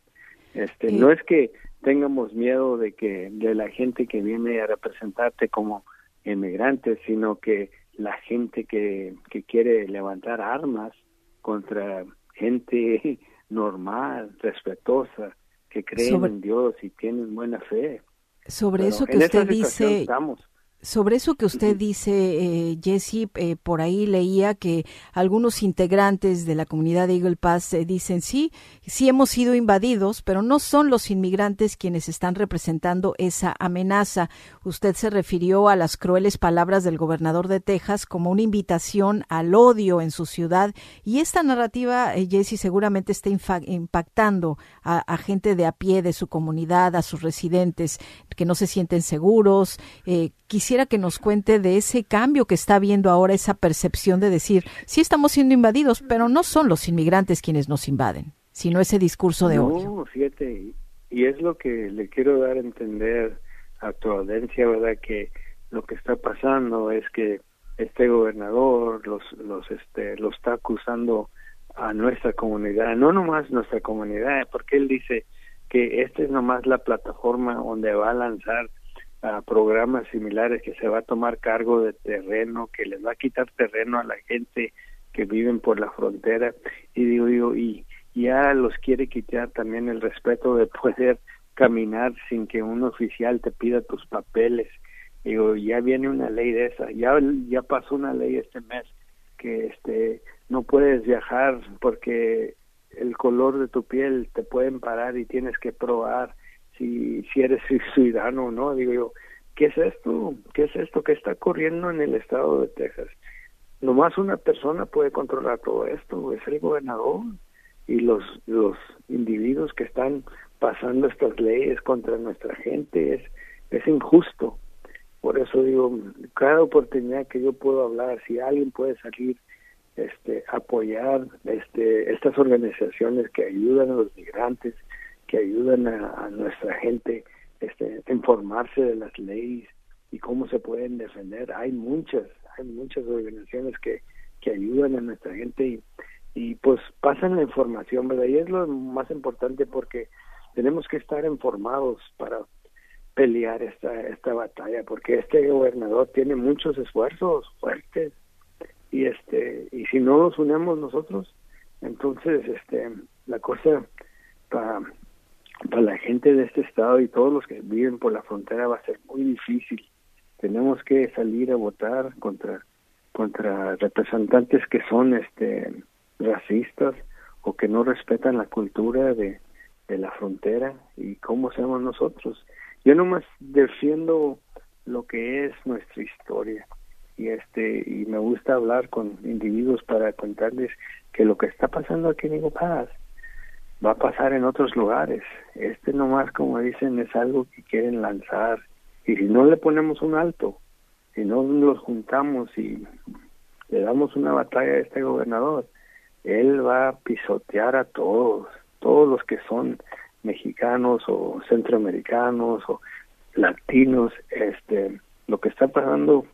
Este, no es que tengamos miedo de que de la gente que viene a representarte como inmigrante, sino que la gente que, que quiere levantar armas contra gente normal, respetuosa, que creen en Dios y tienen buena fe. Sobre eso que usted dice, sobre eso que usted dice, eh, Jesse, eh, por ahí leía que algunos integrantes de la comunidad de Eagle Pass eh, dicen, sí, sí hemos sido invadidos, pero no son los inmigrantes quienes están representando esa amenaza. Usted se refirió a las crueles palabras del gobernador de Texas como una invitación al odio en su ciudad y esta narrativa, eh, Jesse, seguramente está impactando a, a, gente de a pie de su comunidad, a sus residentes que no se sienten seguros. Eh, quisiera que nos cuente de ese cambio que está viendo ahora, esa percepción de decir, sí estamos siendo invadidos, pero no son los inmigrantes quienes nos invaden, sino ese discurso de odio. No, fíjate, y es lo que le quiero dar a entender a tu audiencia, ¿verdad? Que lo que está pasando es que este gobernador los, los, este, lo está acusando a nuestra comunidad, no nomás nuestra comunidad, porque él dice que esta es nomás la plataforma donde va a lanzar programas similares que se va a tomar cargo de terreno, que les va a quitar terreno a la gente que viven por la frontera y digo yo y ya los quiere quitar también el respeto de poder caminar sin que un oficial te pida tus papeles. Digo, ya viene una ley de esa, ya ya pasó una ley este mes que este no puedes viajar porque el color de tu piel te pueden parar y tienes que probar si, eres ciudadano no. Digo yo, ¿qué es esto? ¿Qué es esto que está ocurriendo en el estado de Texas? Nomás una persona puede controlar todo esto, es el gobernador y los, los individuos que están pasando estas leyes contra nuestra gente es, es injusto. Por eso digo, cada oportunidad que yo puedo hablar, si alguien puede salir, este, apoyar este, estas organizaciones que ayudan a los migrantes, que ayudan a, nuestra gente este, informarse de las leyes y cómo se pueden defender. Hay muchas, hay muchas organizaciones que, que ayudan a nuestra gente y, y pues pasan la información, ¿verdad? Y es lo más importante porque tenemos que estar informados para pelear esta esta batalla porque este gobernador tiene muchos esfuerzos fuertes y este y si no los unemos nosotros entonces este la cosa para para la gente de este estado y todos los que viven por la frontera va a ser muy difícil. Tenemos que salir a votar contra contra representantes que son este racistas o que no respetan la cultura de, la frontera y cómo somos nosotros. Yo nomás defiendo lo que es nuestra historia y este y me gusta hablar con individuos para contarles que lo que está pasando aquí en Pass va a pasar en otros lugares. Este nomás, como dicen, es algo que quieren lanzar. Y si no le ponemos un alto, si no nos juntamos y le damos una batalla a este gobernador, él va a pisotear a todos, todos los que son mexicanos o centroamericanos o latinos, este, lo que está pasando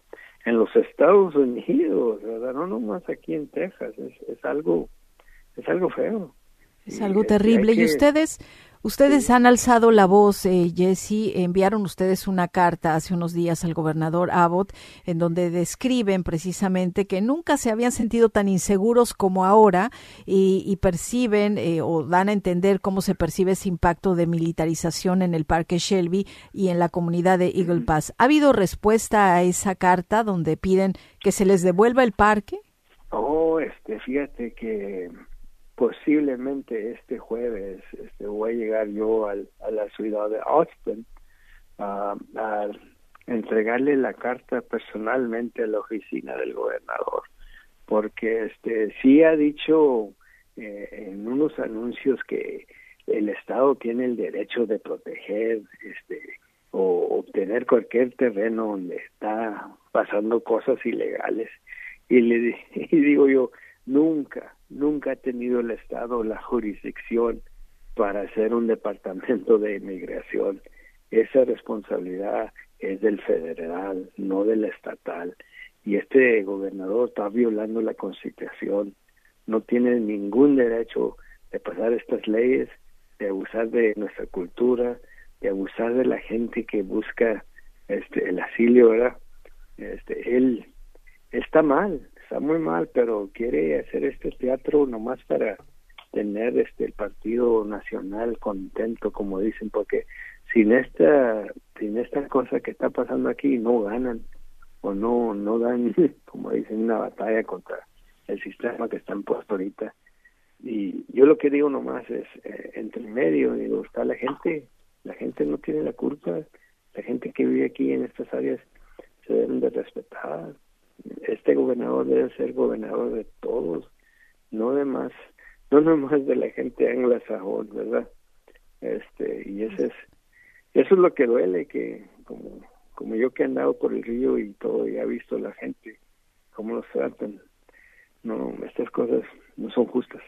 en los Estados Unidos, ¿verdad? No nomás aquí en Texas, es, es algo, es algo feo. Es algo terrible. Y ustedes, ustedes han alzado la voz, eh, Jesse. Enviaron ustedes una carta hace unos días al gobernador Abbott, en donde describen precisamente que nunca se habían sentido tan inseguros como ahora y, perciben eh, o dan a entender cómo se percibe ese impacto de militarización en el Parque Shelby y en la comunidad de Eagle Pass. ¿Ha habido respuesta a esa carta donde piden que se les devuelva el parque? Oh, este, fíjate que posiblemente este jueves este, voy a llegar yo al, a la ciudad de Austin a entregarle la carta personalmente a la oficina del gobernador porque este sí ha dicho eh, en unos anuncios que el estado tiene el derecho de proteger este o obtener cualquier terreno donde está pasando cosas ilegales. Y le y digo yo nunca nunca ha tenido el Estado la jurisdicción para hacer un departamento de inmigración. Esa responsabilidad es del federal, no del estatal. Y este gobernador está violando la constitución no tiene ningún derecho de pasar estas leyes, de abusar de nuestra cultura, de abusar de la gente que busca este el asilo, ¿verdad? Este, él está mal, está muy mal, pero quiere hacer este teatro nomás para tener este el partido nacional contento, como dicen, porque sin esta sin esta cosa que está pasando aquí no ganan o no no dan, como dicen, una batalla contra el sistema que están puesto ahorita. Y yo lo que digo nomás es, eh, entre medio, digo, está la gente, la gente no tiene la culpa, la gente que vive aquí en estas áreas se deben de respetar. Este gobernador debe ser gobernador de todos, no de más, no nomás de la gente anglosajón, ¿verdad? Este, y eso es, eso es lo que duele, que como, como yo que he andado por el río y todo, y he visto la gente, cómo los tratan, no, estas cosas no son justas,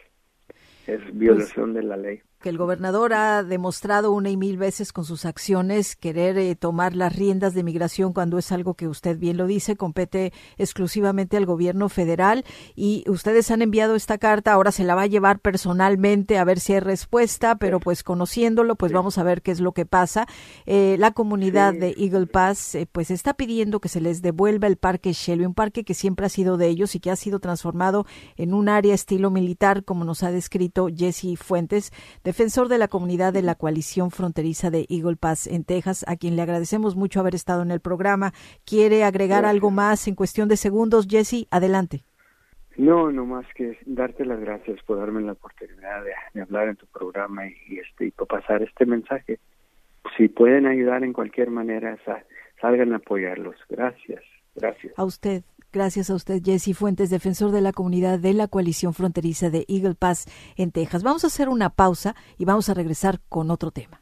es violación de la ley que el gobernador ha demostrado una y mil veces con sus acciones querer eh, tomar las riendas de migración cuando es algo que usted bien lo dice, compete exclusivamente al gobierno federal. Y ustedes han enviado esta carta, ahora se la va a llevar personalmente a ver si hay respuesta, pero pues conociéndolo, pues vamos a ver qué es lo que pasa. Eh, la comunidad de Eagle Pass eh, pues está pidiendo que se les devuelva el parque Shelby, un parque que siempre ha sido de ellos y que ha sido transformado en un área estilo militar, como nos ha descrito Jesse Fuentes defensor de la comunidad de la coalición fronteriza de Eagle Pass en Texas, a quien le agradecemos mucho haber estado en el programa. ¿Quiere agregar algo más en cuestión de segundos? Jesse, adelante. No, no más que darte las gracias por darme la oportunidad de, hablar en tu programa y, este y por pasar este mensaje. Si pueden ayudar en cualquier manera, salgan a apoyarlos. Gracias, gracias. A usted. Gracias a usted, Jesse Fuentes, defensor de la comunidad de la coalición fronteriza de Eagle Pass en Texas. Vamos a hacer una pausa y vamos a regresar con otro tema.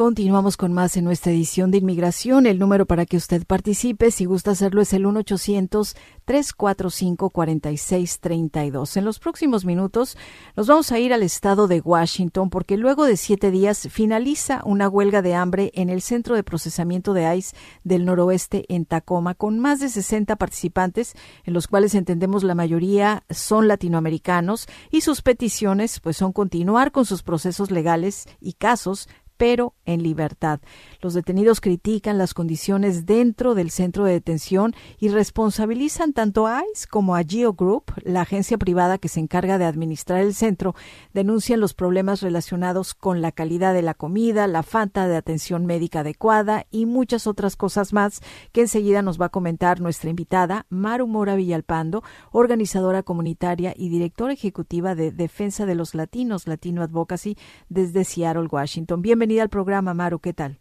Continuamos con más en nuestra edición de inmigración. El número para que usted participe, si gusta hacerlo, es el 1-800-345-4632. En los próximos minutos nos vamos a ir al estado de Washington porque luego de siete días finaliza una huelga de hambre en el Centro de Procesamiento de ICE del Noroeste en Tacoma con más de 60 participantes, en los cuales entendemos la mayoría son latinoamericanos y sus peticiones pues son continuar con sus procesos legales y casos pero en libertad. Los detenidos critican las condiciones dentro del centro de detención y responsabilizan tanto a ICE como a Geo Group, la agencia privada que se encarga de administrar el centro. Denuncian los problemas relacionados con la calidad de la comida, la falta de atención médica adecuada y muchas otras cosas más que enseguida nos va a comentar nuestra invitada, Maru Mora Villalpando, organizadora comunitaria y directora ejecutiva de Defensa de los Latinos, Latino Advocacy, desde Seattle, Washington. Al programa, Maru. ¿Qué tal?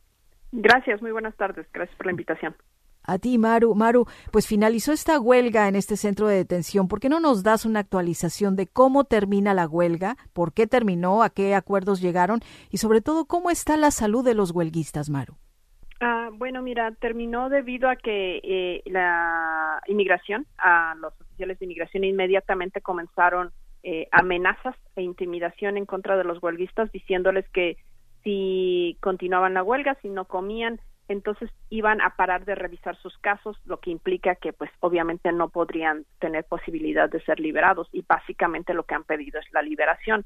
Gracias, muy buenas tardes. Gracias por la invitación. A ti, Maru. Maru, pues finalizó esta huelga en este centro de detención. ¿Por qué no nos das una actualización de cómo termina la huelga, por qué terminó, a qué acuerdos llegaron y sobre todo cómo está la salud de los huelguistas, Maru? Ah, bueno, mira, terminó debido a que eh, la inmigración, a los oficiales de inmigración inmediatamente comenzaron eh, amenazas e intimidación en contra de los huelguistas, diciéndoles que si continuaban la huelga, si no comían, entonces iban a parar de revisar sus casos, lo que implica que pues obviamente no podrían tener posibilidad de ser liberados. Y básicamente lo que han pedido es la liberación.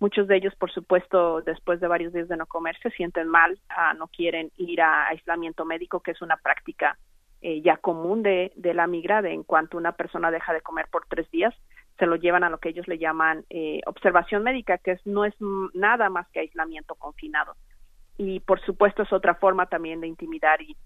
Muchos de ellos, por supuesto, después de varios días de no comer, se sienten mal, ah, no quieren ir a aislamiento médico, que es una práctica eh, ya común de, de la migra, de en cuanto una persona deja de comer por tres días, se lo llevan a lo que ellos le llaman eh, observación médica, que es, no es nada más que aislamiento confinado. Y por supuesto es otra forma también de intimidar y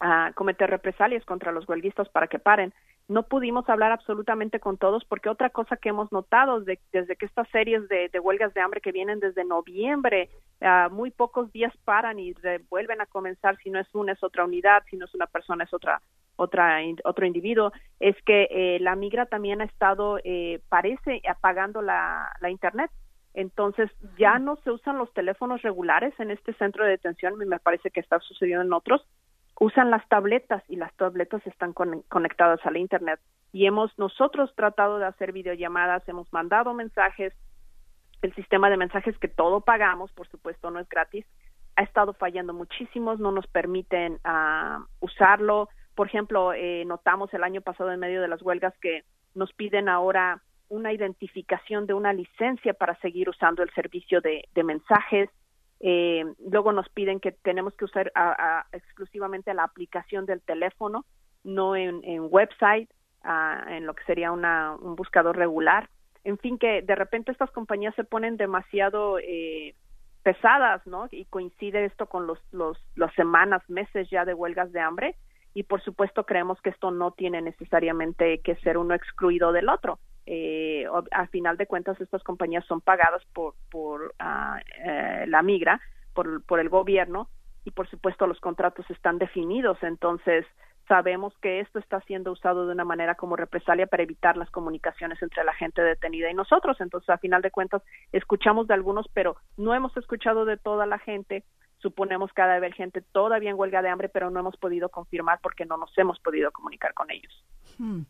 uh, cometer represalias contra los huelguistas para que paren. No pudimos hablar absolutamente con todos porque otra cosa que hemos notado desde que estas series de, de, huelgas de hambre que vienen desde noviembre, uh, muy pocos días paran y vuelven a comenzar, si no es una es otra unidad, si no es una persona es otra otra otro individuo es que eh, la migra también ha estado eh, parece apagando la, la internet. Entonces ya no se usan los teléfonos regulares en este centro de detención me parece que está sucediendo en otros. Usan las tabletas y las tabletas están conectadas a la internet. Y hemos nosotros tratado de hacer videollamadas hemos mandado mensajes. El sistema de mensajes que todo pagamos por supuesto no es gratis ha estado fallando muchísimos, no nos permiten uh, usarlo. Por ejemplo, eh, notamos el año pasado en medio de las huelgas que nos piden ahora una identificación de una licencia para seguir usando el servicio de, mensajes. Eh, luego nos piden que tenemos que usar exclusivamente la aplicación del teléfono, no en, website, en lo que sería una, un buscador regular. En fin, que de repente estas compañías se ponen demasiado eh, pesadas, ¿no? Y coincide esto con los, los, las semanas, meses ya de huelgas de hambre y por supuesto creemos que esto no tiene necesariamente que ser uno excluido del otro. Eh, al final de cuentas estas compañías son pagadas por, por uh, eh, la migra, por, por el gobierno y por supuesto los contratos están definidos, entonces sabemos que esto está siendo usado de una manera como represalia para evitar las comunicaciones entre la gente detenida y nosotros. Entonces, a final de cuentas, escuchamos de algunos, pero no hemos escuchado de toda la gente suponemos que ha de gente todavía en huelga de hambre, pero no hemos podido confirmar porque no nos hemos podido comunicar con ellos. Hmm.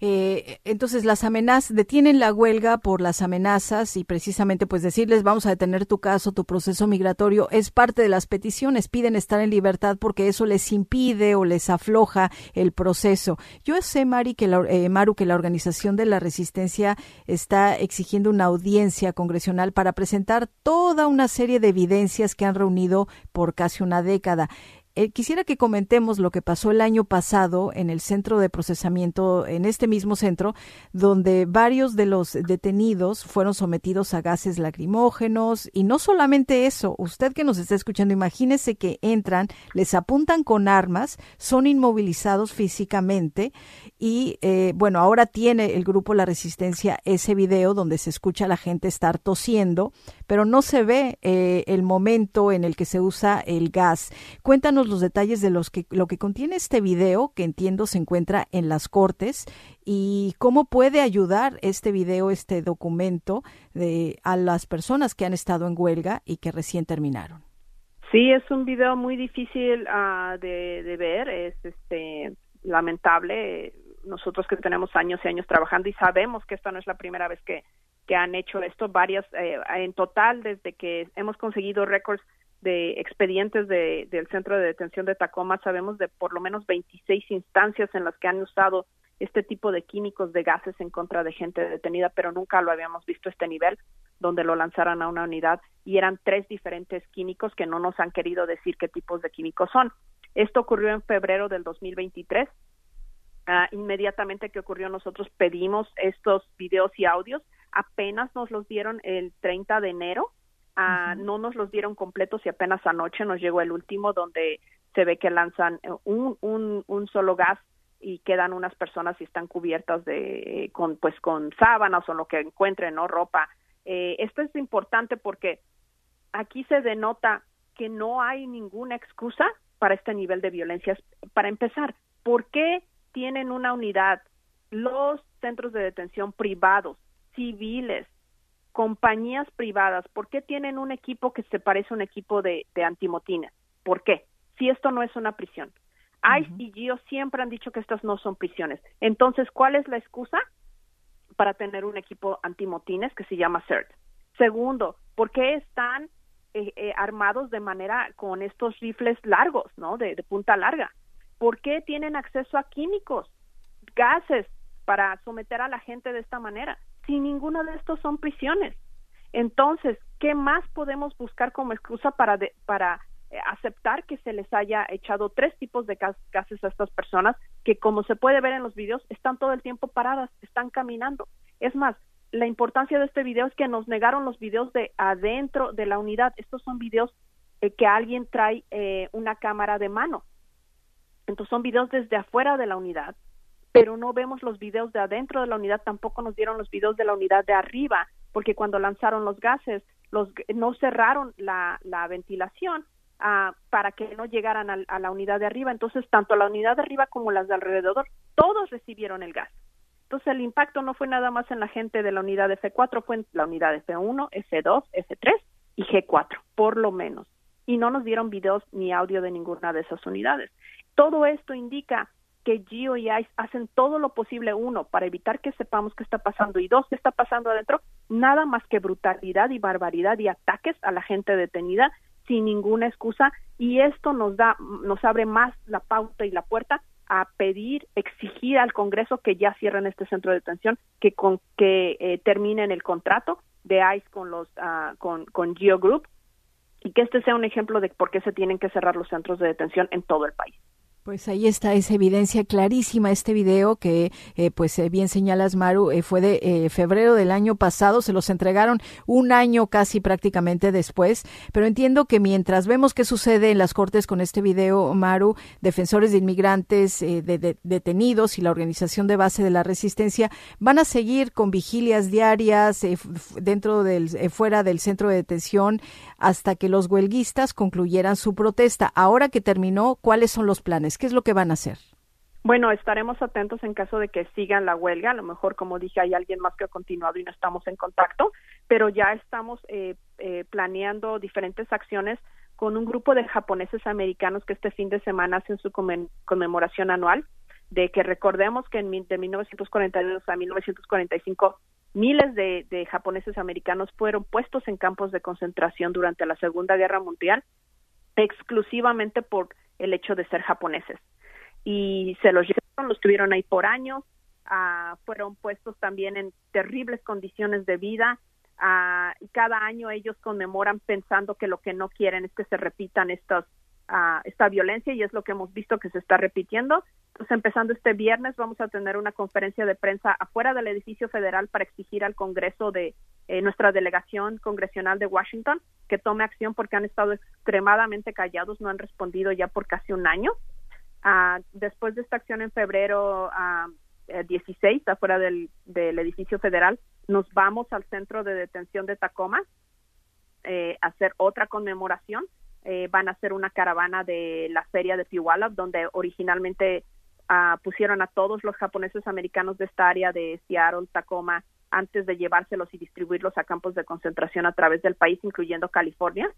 Eh, entonces, las amenazas, detienen la huelga por las amenazas y precisamente pues decirles vamos a detener tu caso, tu proceso migratorio, es parte de las peticiones, piden estar en libertad porque eso les impide o les afloja el proceso. Yo sé, Mari, que la, eh, Maru, que la Organización de la Resistencia está exigiendo una audiencia congresional para presentar toda una serie de evidencias que han reunido por casi una década. Eh, quisiera que comentemos lo que pasó el año pasado en el centro de procesamiento, en este mismo centro, donde varios de los detenidos fueron sometidos a gases lacrimógenos y no solamente eso, usted que nos está escuchando, imagínese que entran, les apuntan con armas, son inmovilizados físicamente y eh, bueno, ahora tiene el grupo La Resistencia ese video donde se escucha a la gente estar tosiendo, pero no se ve eh, el momento en el que se usa el gas. Cuéntanos los detalles de los que, lo que contiene este video, que entiendo se encuentra en las Cortes, y cómo puede ayudar este video, este documento, de, a las personas que han estado en huelga y que recién terminaron. Sí, es un video muy difícil uh, de, ver, es este lamentable. Nosotros que tenemos años y años trabajando y sabemos que esta no es la primera vez que, que han hecho esto, varias, eh, en total, desde que hemos conseguido récords de expedientes de, del centro de detención de Tacoma, sabemos de por lo menos 26 instancias en las que han usado este tipo de químicos de gases en contra de gente detenida, pero nunca lo habíamos visto este nivel, donde lo lanzaran a una unidad y eran tres diferentes químicos que no nos han querido decir qué tipos de químicos son. Esto ocurrió en febrero del 2023. Uh, ah, inmediatamente que ocurrió, nosotros pedimos estos videos y audios. Apenas nos los dieron el 30 de enero Uh, no nos los dieron completos y apenas anoche nos llegó el último donde se ve que lanzan eh, un, un, un solo gas y quedan unas personas y están cubiertas de con pues con sábanas o lo que encuentren no ropa. Eh, esto es importante porque aquí se denota que no hay ninguna excusa para este nivel de violencia. Para empezar por qué tienen una unidad los centros de detención privados civiles compañías privadas, ¿por qué tienen un equipo que se parece a un equipo de, de antimotines? ¿Por qué? Si esto no es una prisión. ICE y GIO siempre han dicho que estas no son prisiones. Entonces, ¿cuál es la excusa para tener un equipo antimotines que se llama CERT? Segundo, ¿por qué están eh, eh, armados de manera con estos rifles largos, ¿no? De, de punta larga. ¿Por qué tienen acceso a químicos, gases para someter a la gente de esta manera? Si ninguno de estos son prisiones. Entonces, ¿qué más podemos buscar como excusa para, para eh, aceptar que se les haya echado tres tipos de gases a estas personas que, como se puede ver en los videos, están todo el tiempo paradas, están caminando? Es más, la importancia de este video es que nos negaron los videos de adentro de la unidad. Estos son videos eh, que alguien trae eh, una cámara de mano. Entonces son videos desde afuera de la unidad pero no vemos los videos de adentro de la unidad, tampoco nos dieron los videos de la unidad de arriba, porque cuando lanzaron los gases, los, no cerraron la, la ventilación ah, para que no llegaran a, la unidad de arriba. Entonces, tanto la unidad de arriba como las de alrededor, todos recibieron el gas. Entonces, el impacto no fue nada más en la gente de la unidad F4, fue en la unidad F1, F2, F3 y G4, por lo menos. Y no nos dieron videos ni audio de ninguna de esas unidades. Todo esto indica que Gio y ICE hacen todo lo posible, uno, para evitar que sepamos qué está pasando y dos, qué está pasando adentro, nada más que brutalidad y barbaridad y ataques a la gente detenida sin ninguna excusa y esto nos da, nos abre más la pauta y la puerta a pedir, exigir al Congreso que ya cierren este centro de detención, que con que eh, terminen el contrato de ICE con los uh, con, con Geo Group y que este sea un ejemplo de por qué se tienen que cerrar los centros de detención en todo el país. Pues ahí está esa evidencia clarísima, este video que, eh, pues eh, bien señalas, Maru, eh, fue de febrero del año pasado, se los entregaron un año casi prácticamente después, pero entiendo que mientras vemos qué sucede en las cortes con este video, Maru, defensores de inmigrantes detenidos y la organización de base de la resistencia van a seguir con vigilias diarias dentro del, fuera del centro de detención hasta que los huelguistas concluyeran su protesta. Ahora que terminó, ¿cuáles son los planes? ¿Qué es lo que van a hacer? Bueno, estaremos atentos en caso de que sigan la huelga. A lo mejor, como dije, hay alguien más que ha continuado y no estamos en contacto, pero ya estamos eh, eh, planeando diferentes acciones con un grupo de japoneses americanos que este fin de semana hacen su conmemoración anual, de que recordemos que en, de 1942 a 1945 miles de, de japoneses americanos fueron puestos en campos de concentración durante la Segunda Guerra Mundial exclusivamente por el hecho de ser japoneses. Y se los llevaron, los tuvieron ahí por años, ah, fueron puestos también en terribles condiciones de vida, ah, y cada año ellos conmemoran pensando que lo que no quieren es que se repitan estas esta violencia y es lo que hemos visto que se está repitiendo. Entonces, empezando este viernes, vamos a tener una conferencia de prensa afuera del edificio federal para exigir al Congreso de eh, nuestra delegación congresional de Washington que tome acción porque han estado extremadamente callados, no han respondido ya por casi un año. Ah, después de esta acción en febrero 16, ah, afuera del, del, edificio federal, nos vamos al centro de detención de Tacoma eh, a hacer otra conmemoración eh, van a hacer una caravana de la feria de Puyallup, donde originalmente ah, pusieron a todos los japoneses americanos de esta área de Seattle, Tacoma, antes de llevárselos y distribuirlos a campos de concentración a través del país, incluyendo California.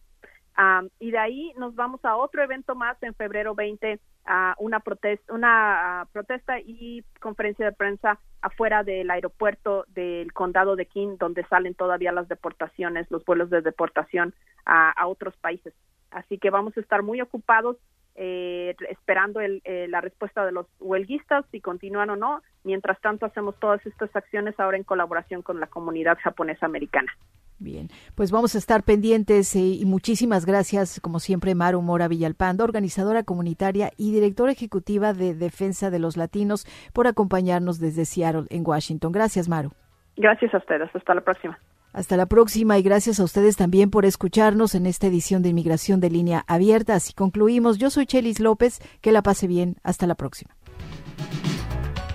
y de ahí nos vamos a otro evento más en febrero 20, a una, protesta, una ah, protesta y conferencia de prensa afuera del aeropuerto del condado de King, donde salen todavía las deportaciones, los vuelos de deportación a otros países. Así que vamos a estar muy ocupados eh, esperando el, eh, la respuesta de los huelguistas, si continúan o no. Mientras tanto, hacemos todas estas acciones ahora en colaboración con la comunidad japonesa americana. Bien, pues vamos a estar pendientes eh, y muchísimas gracias, como siempre, Maru Mora Villalpando, organizadora comunitaria y directora ejecutiva de Defensa de los Latinos, por acompañarnos desde Seattle, en Washington. Gracias, Maru. Gracias a ustedes. Hasta la próxima. Hasta la próxima y gracias a ustedes también por escucharnos en esta edición de Inmigración de Línea Abierta. Así concluimos. Yo soy Chelis López. Que la pase bien. Hasta la próxima.